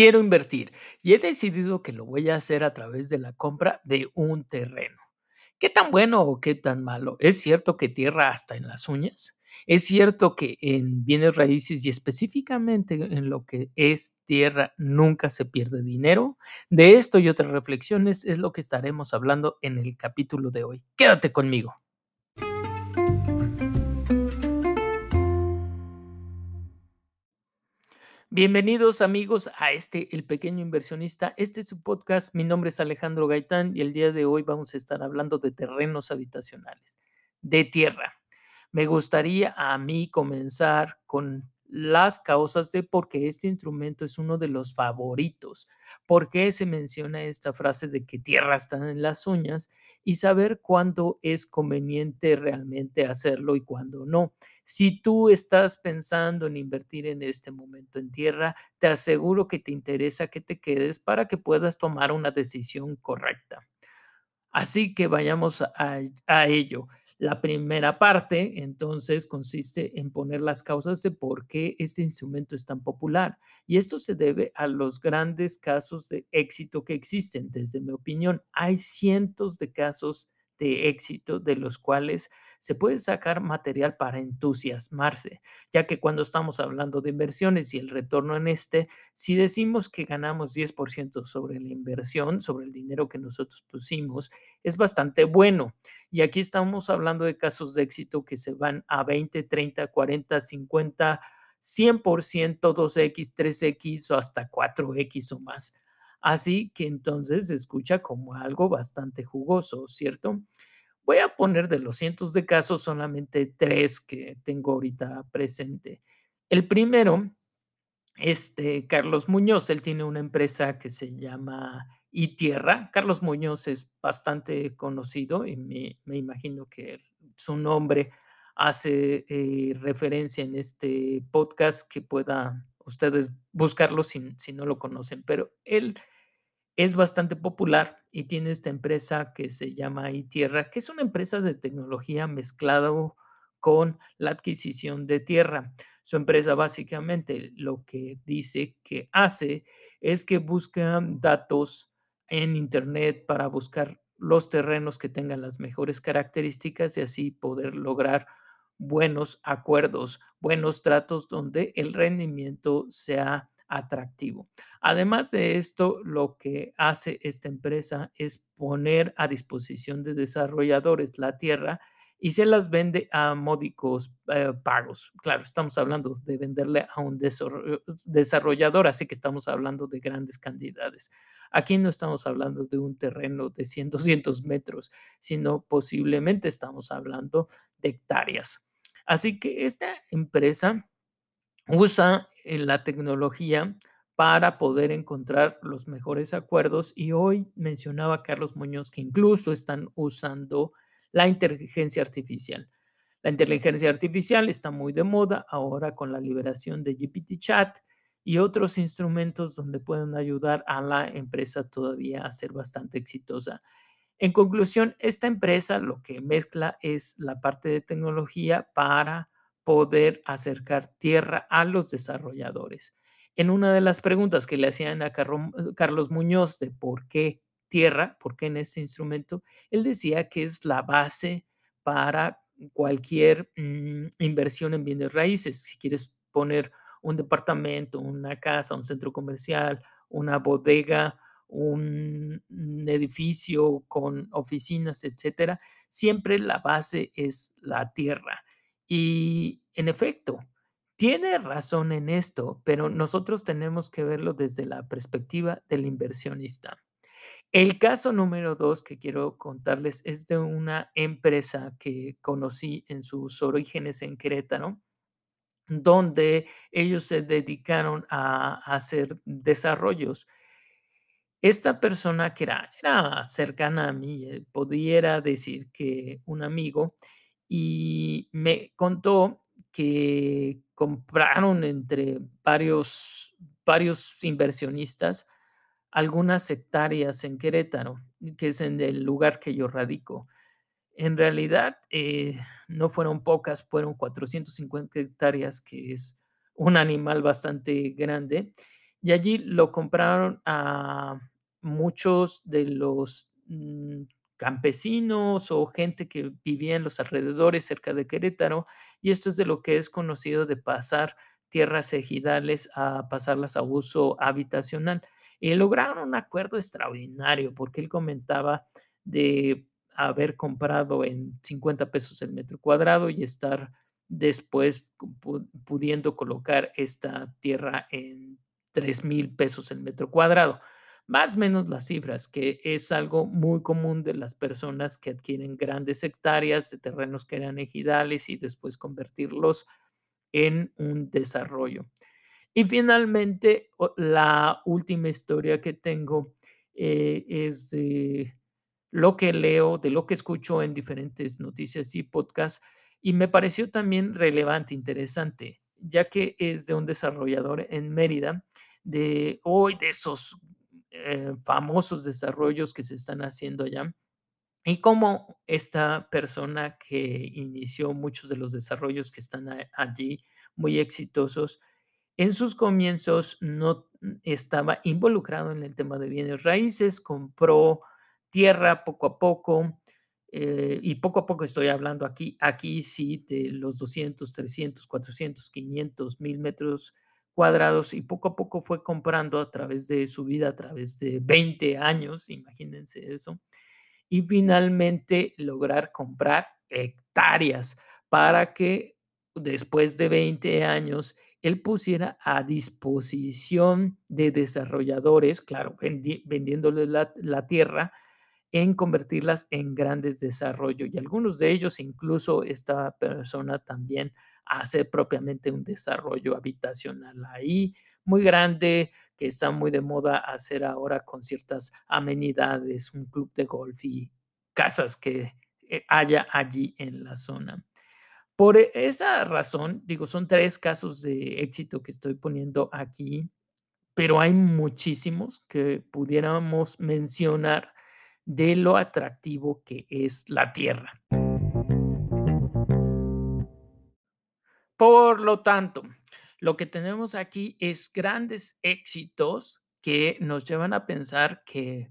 Quiero invertir y he decidido que lo voy a hacer a través de la compra de un terreno. ¿Qué tan bueno o qué tan malo? ¿Es cierto que tierra hasta en las uñas? ¿Es cierto que en bienes raíces y específicamente en lo que es tierra nunca se pierde dinero? De esto y otras reflexiones es lo que estaremos hablando en el capítulo de hoy. Quédate conmigo. Bienvenidos amigos a este El Pequeño Inversionista. Este es su podcast. Mi nombre es Alejandro Gaitán y el día de hoy vamos a estar hablando de terrenos habitacionales, de tierra. Me gustaría a mí comenzar con las causas de por qué este instrumento es uno de los favoritos, por qué se menciona esta frase de que tierra está en las uñas y saber cuándo es conveniente realmente hacerlo y cuándo no. Si tú estás pensando en invertir en este momento en tierra, te aseguro que te interesa que te quedes para que puedas tomar una decisión correcta. Así que vayamos a, a ello. La primera parte, entonces, consiste en poner las causas de por qué este instrumento es tan popular. Y esto se debe a los grandes casos de éxito que existen. Desde mi opinión, hay cientos de casos de éxito de los cuales se puede sacar material para entusiasmarse, ya que cuando estamos hablando de inversiones y el retorno en este, si decimos que ganamos 10% sobre la inversión, sobre el dinero que nosotros pusimos, es bastante bueno. Y aquí estamos hablando de casos de éxito que se van a 20, 30, 40, 50, 100%, 2X, 3X o hasta 4X o más. Así que entonces se escucha como algo bastante jugoso, ¿cierto? Voy a poner de los cientos de casos solamente tres que tengo ahorita presente. El primero, este Carlos Muñoz, él tiene una empresa que se llama iTierra. Carlos Muñoz es bastante conocido y me, imagino que su nombre hace eh, referencia en este podcast que pueda ustedes buscarlo si no lo conocen, pero él es bastante popular y tiene esta empresa que se llama iTierra, que es una empresa de tecnología mezclado con la adquisición de tierra. Su empresa básicamente lo que dice que hace es que busca datos en Internet para buscar los terrenos que tengan las mejores características y así poder lograr buenos acuerdos, buenos tratos donde el rendimiento sea atractivo. Además de esto, lo que hace esta empresa es poner a disposición de desarrolladores la tierra y se las vende a módicos eh, pagos. Claro, estamos hablando de venderle a un desarrollador, así que estamos hablando de grandes cantidades. Aquí no estamos hablando de un terreno de 100, 200 metros, sino posiblemente estamos hablando de hectáreas. Así que esta empresa usa eh, la tecnología para poder encontrar los mejores acuerdos y hoy mencionaba Carlos Muñoz que incluso están usando la inteligencia artificial. La inteligencia artificial está muy de moda ahora con la liberación de GPT Chat y otros instrumentos donde pueden ayudar a la empresa todavía a ser bastante exitosa. En conclusión, esta empresa lo que mezcla es la parte de tecnología para poder acercar tierra a los desarrolladores. En una de las preguntas que le hacían a Carlos Muñoz de por qué tierra, por qué en este instrumento, él decía que es la base para cualquier mm, inversión en bienes raíces. Si quieres poner un departamento, una casa, un centro comercial, una bodega, un, un edificio con oficinas, etcétera, siempre la base es la tierra. Y en efecto, tiene razón en esto, pero nosotros tenemos que verlo desde la perspectiva del inversionista. El caso número dos que quiero contarles es de una empresa que conocí en sus orígenes en Querétaro, donde ellos se dedicaron a hacer desarrollos. Esta persona que era era cercana a mí, eh, pudiera decir que un amigo, y me contó que compraron entre varios varios inversionistas algunas hectáreas en Querétaro, que es en el lugar que yo radico. En realidad, eh, no fueron pocas, fueron 450 hectáreas, que es un animal bastante grande, y allí lo compraron a muchos de los, mm, campesinos o gente que vivía en los alrededores cerca de Querétaro, y esto es de lo que es conocido de pasar tierras ejidales a pasarlas a uso habitacional. Y lograron un acuerdo extraordinario, porque él comentaba de haber comprado en 50 pesos el metro cuadrado y estar después pu pudiendo colocar esta tierra en 3000 pesos el metro cuadrado. Más o menos las cifras, que es algo muy común de las personas que adquieren grandes hectáreas de terrenos que eran ejidales y después convertirlos en un desarrollo. Y finalmente, la última historia que tengo, eh, es de lo que leo, de lo que escucho en diferentes noticias y podcasts, y me pareció también relevante, interesante, ya que es de un desarrollador en Mérida, de hoy, de esos, eh, famosos desarrollos que se están haciendo allá, y cómo esta persona que inició muchos de los desarrollos que están allí, muy exitosos, en sus comienzos no estaba involucrado en el tema de bienes raíces, compró tierra poco a poco, eh, y poco a poco estoy hablando aquí aquí sí de los 200, 300, 400, 500, 1000 metros cuadrados, y poco a poco fue comprando a través de su vida, a través de 20 años, imagínense eso, y finalmente lograr comprar hectáreas para que después de 20 años él pusiera a disposición de desarrolladores, claro, vendi vendiéndoles la la tierra, en convertirlas en grandes desarrollo, y algunos de ellos, incluso esta persona también hace propiamente un desarrollo habitacional ahí, muy grande, que está muy de moda hacer ahora con ciertas amenidades, un club de golf y casas que, eh, haya allí en la zona. Por esa razón, digo, son 3 casos de éxito que estoy poniendo aquí, pero hay muchísimos que pudiéramos mencionar de lo atractivo que es la tierra. Por lo tanto, lo que tenemos aquí es grandes éxitos que nos llevan a pensar que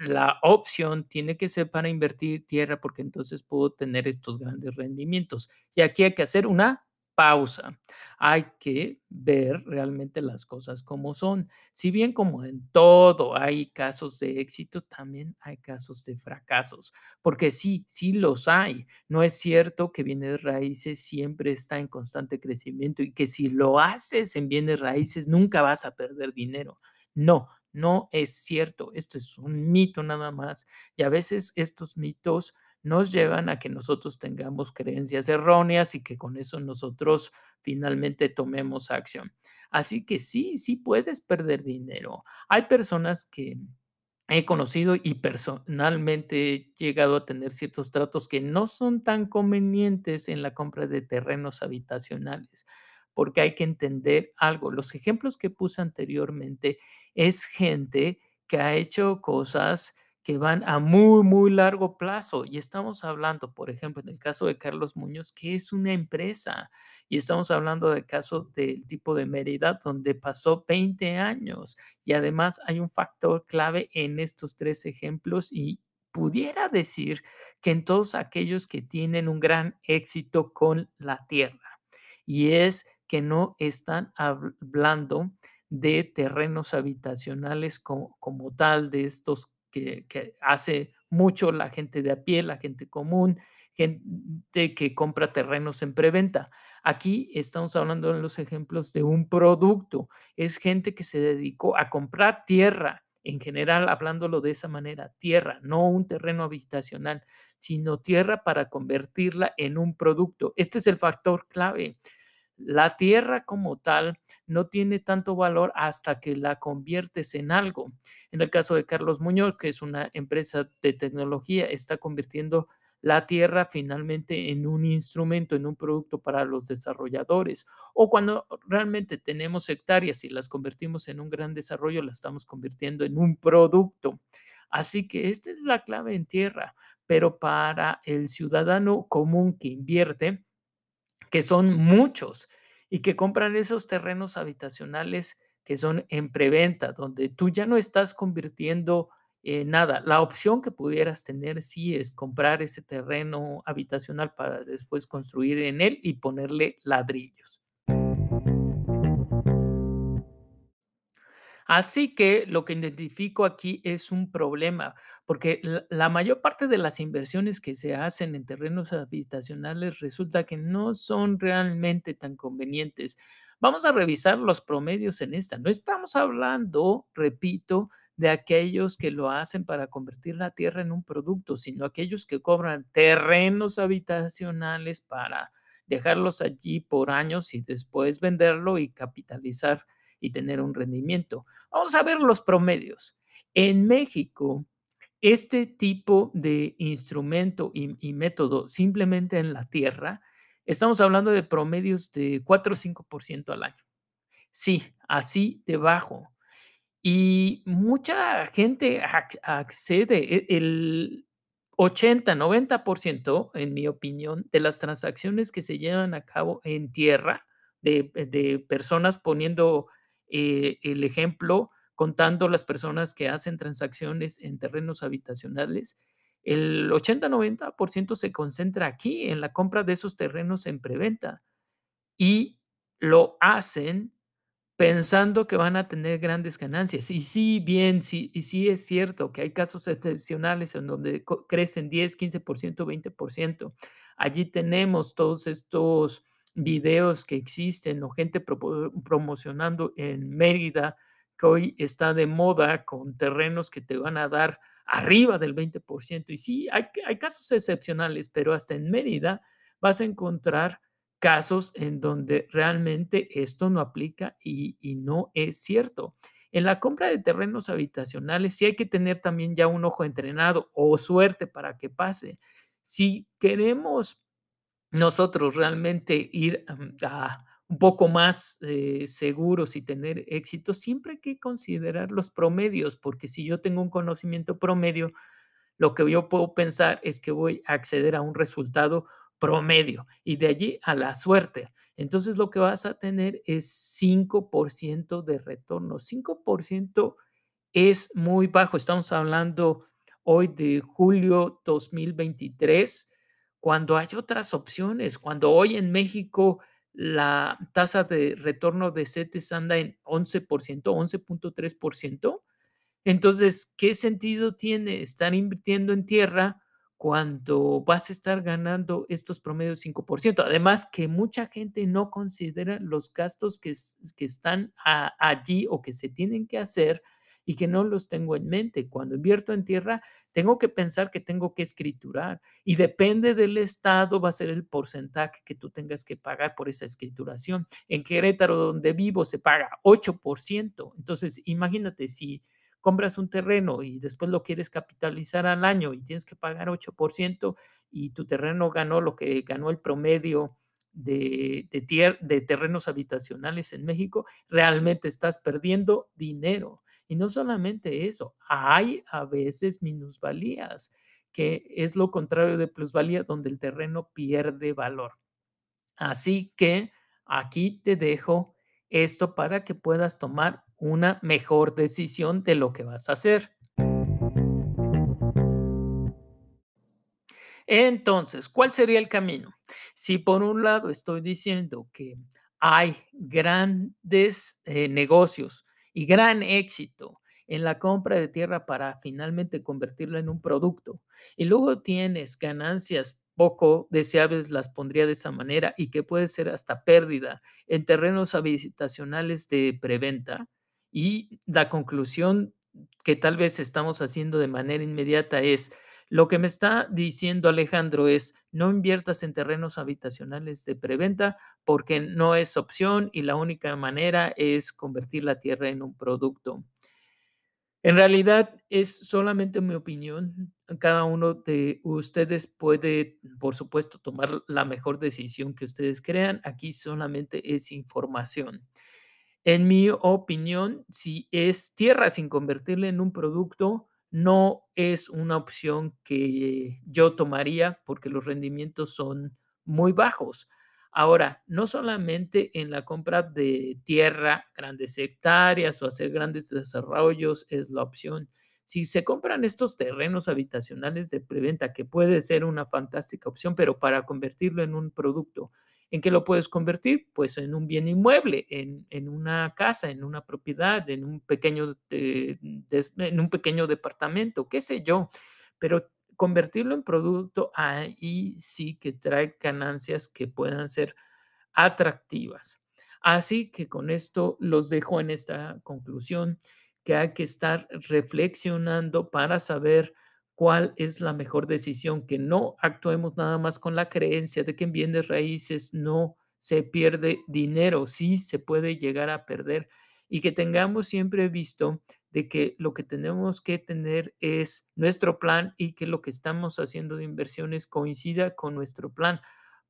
la opción tiene que ser para invertir tierra, porque entonces puedo tener estos grandes rendimientos. Y aquí hay que hacer una pausa. Hay que ver realmente las cosas como son. Si bien como en todo hay casos de éxito, también hay casos de fracasos, porque sí, sí los hay. No es cierto que bienes raíces siempre está en constante crecimiento y que si lo haces en bienes raíces nunca vas a perder dinero. No, no es cierto. Esto es un mito nada más. Y a veces estos mitos nos llevan a que nosotros tengamos creencias erróneas y que con eso nosotros finalmente tomemos acción. Así que sí, sí puedes perder dinero. Hay personas que he conocido y personalmente he llegado a tener ciertos tratos que no son tan convenientes en la compra de terrenos habitacionales, porque hay que entender algo. Los ejemplos que puse anteriormente es gente que ha hecho cosas que van a muy, muy largo plazo. Y estamos hablando, por ejemplo, en el caso de Carlos Muñoz, que es una empresa, y estamos hablando del caso del tipo de Mérida, donde pasó 20 años. Y además hay un factor clave en estos tres ejemplos y pudiera decir que en todos aquellos que tienen un gran éxito con la tierra, y es que no están hablando de terrenos habitacionales como, como tal, de estos que, hace mucho la gente de a pie, la gente común, gente que compra terrenos en preventa. Aquí estamos hablando en los ejemplos de un producto. Es gente que se dedicó a comprar tierra, en general, hablándolo de esa manera, tierra, no un terreno habitacional, sino tierra para convertirla en un producto. Este es el factor clave. La tierra como tal no tiene tanto valor hasta que la conviertes en algo. En el caso de Carlos Muñoz, que es una empresa de tecnología, está convirtiendo la tierra finalmente en un instrumento, en un producto para los desarrolladores. O cuando realmente tenemos hectáreas y las convertimos en un gran desarrollo, la estamos convirtiendo en un producto. Así que esta es la clave en tierra, pero para el ciudadano común que invierte, que son muchos y que compran esos terrenos habitacionales que son en preventa, donde tú ya no estás convirtiendo nada, la opción que pudieras tener sí es comprar ese terreno habitacional para después construir en él y ponerle ladrillos. Así que lo que identifico aquí es un problema, porque la, mayor parte de las inversiones que se hacen en terrenos habitacionales resulta que no son realmente tan convenientes. Vamos a revisar los promedios en esta. No estamos hablando, repito, de aquellos que lo hacen para convertir la tierra en un producto, sino aquellos que cobran terrenos habitacionales para dejarlos allí por años y después venderlo y capitalizar y tener un rendimiento. Vamos a ver los promedios. En México, este tipo de instrumento y, y método simplemente en la tierra, estamos hablando de promedios de 4 o 5% al año. Sí, así debajo. Y mucha gente accede, e el 80, 90%, en mi opinión, de las transacciones que se llevan a cabo en tierra, de de personas poniendo, eh, el ejemplo, contando las personas que hacen transacciones en terrenos habitacionales, el 80, 90% se concentra aquí, en la compra de esos terrenos en preventa, y lo hacen pensando que van a tener grandes ganancias. Y sí, bien, sí, y sí es cierto que hay casos excepcionales en donde crecen 10, 15%, 20%. Allí tenemos todos estos videos que existen o gente promocionando en Mérida, que hoy está de moda con terrenos que te van a dar arriba del 20%. Y sí, hay, casos excepcionales, pero hasta en Mérida vas a encontrar casos en donde realmente esto no aplica y, no es cierto. En la compra de terrenos habitacionales sí hay que tener también ya un ojo entrenado o suerte para que pase. Si queremos nosotros realmente ir a un poco más eh, seguros y tener éxito, siempre hay que considerar los promedios, porque si yo tengo un conocimiento promedio, lo que yo puedo pensar es que voy a acceder a un resultado promedio y de allí a la suerte. Entonces lo que vas a tener es 5% de retorno. 5% es muy bajo. Estamos hablando hoy de julio 2023, cuando hay otras opciones, cuando hoy en México la tasa de retorno de CETES anda en 11%, 11.3%. Entonces, ¿qué sentido tiene estar invirtiendo en tierra cuando vas a estar ganando estos promedios 5%. Además que mucha gente no considera los gastos que, que están allí o que se tienen que hacer y que no los tengo en mente. Cuando invierto en tierra, tengo que pensar que tengo que escriturar y depende del estado va a ser el porcentaje que tú tengas que pagar por esa escrituración. En Querétaro, donde vivo, se paga 8%. Entonces, imagínate si compras un terreno y después lo quieres capitalizar al año y tienes que pagar 8% y tu terreno ganó lo que ganó el promedio de, de, de terrenos habitacionales en México, realmente estás perdiendo dinero. Y no solamente eso, hay a veces minusvalías, que es lo contrario de plusvalía, donde el terreno pierde valor. Así que aquí te dejo esto para que puedas tomar una mejor decisión de lo que vas a hacer. Entonces, ¿cuál sería el camino? Si por un lado estoy diciendo que hay grandes eh, negocios y gran éxito en la compra de tierra para finalmente convertirla en un producto, y luego tienes ganancias poco deseables, las pondría de esa manera, y que puede ser hasta pérdida en terrenos habitacionales de preventa, y la conclusión que tal vez estamos haciendo de manera inmediata es, Lo que me está diciendo Alejandro es, no inviertas en terrenos habitacionales de preventa porque no es opción y la única manera es convertir la tierra en un producto. En realidad es solamente mi opinión. Cada uno de ustedes puede, por supuesto, tomar la mejor decisión que ustedes crean. Aquí solamente es información. En mi opinión, si es tierra sin convertirla en un producto, no es una opción que yo tomaría porque los rendimientos son muy bajos. Ahora, no solamente en la compra de tierra, grandes hectáreas o hacer grandes desarrollos es la opción. Si se compran estos terrenos habitacionales de preventa, que puede ser una fantástica opción, pero para convertirlo en un producto, ¿en qué lo puedes convertir? Pues en un bien inmueble, en, una casa, en una propiedad, en un pequeño, en un pequeño departamento, qué sé yo. Pero convertirlo en producto, ahí sí que trae ganancias que puedan ser atractivas. Así que con esto los dejo en esta conclusión que hay que estar reflexionando para saber cuál es la mejor decisión, que no actuemos nada más con la creencia de que en bienes raíces no se pierde dinero, sí se puede llegar a perder y que tengamos siempre visto de que lo que tenemos que tener es nuestro plan y que lo que estamos haciendo de inversiones coincida con nuestro plan,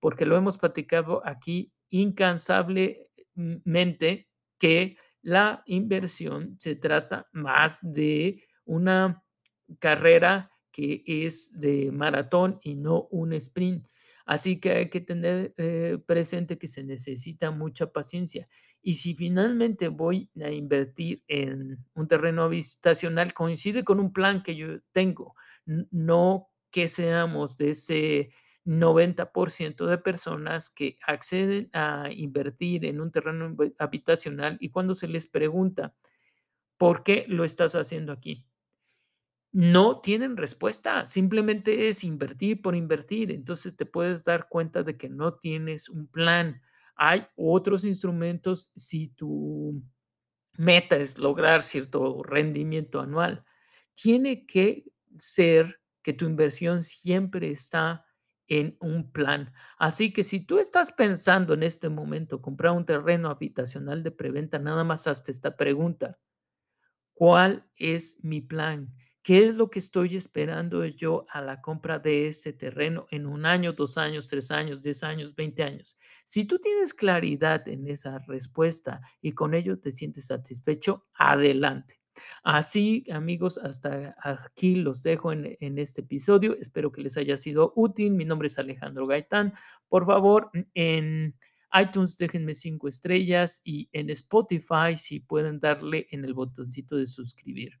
porque lo hemos platicado aquí incansablemente que la inversión se trata más de una carrera que es de maratón y no un sprint. Así que hay que tener eh, presente que se necesita mucha paciencia y si finalmente voy a invertir en un terreno habitacional, coincide con un plan que yo tengo, no que seamos de ese 90% de personas que acceden a invertir en un terreno habitacional y cuando se les pregunta, ¿por qué lo estás haciendo aquí? No tienen respuesta, simplemente es invertir por invertir. Entonces te puedes dar cuenta de que no tienes un plan hay otros instrumentos si tu meta es lograr cierto rendimiento anual. Tiene que ser que tu inversión siempre está en un plan. Así que si tú estás pensando en este momento comprar un terreno habitacional de preventa, nada más hazte esta pregunta. ¿Cuál es mi plan? ¿Qué es lo que estoy esperando yo a la compra de ese terreno en un año, dos años, tres años, diez años, veinte años? Si tú tienes claridad en esa respuesta y con ello te sientes satisfecho, adelante. Así, amigos, hasta aquí los dejo en, este episodio. Espero que les haya sido útil. Mi nombre es Alejandro Gaitán. Por favor, en iTunes déjenme cinco estrellas y en Spotify si pueden darle en el botoncito de suscribir.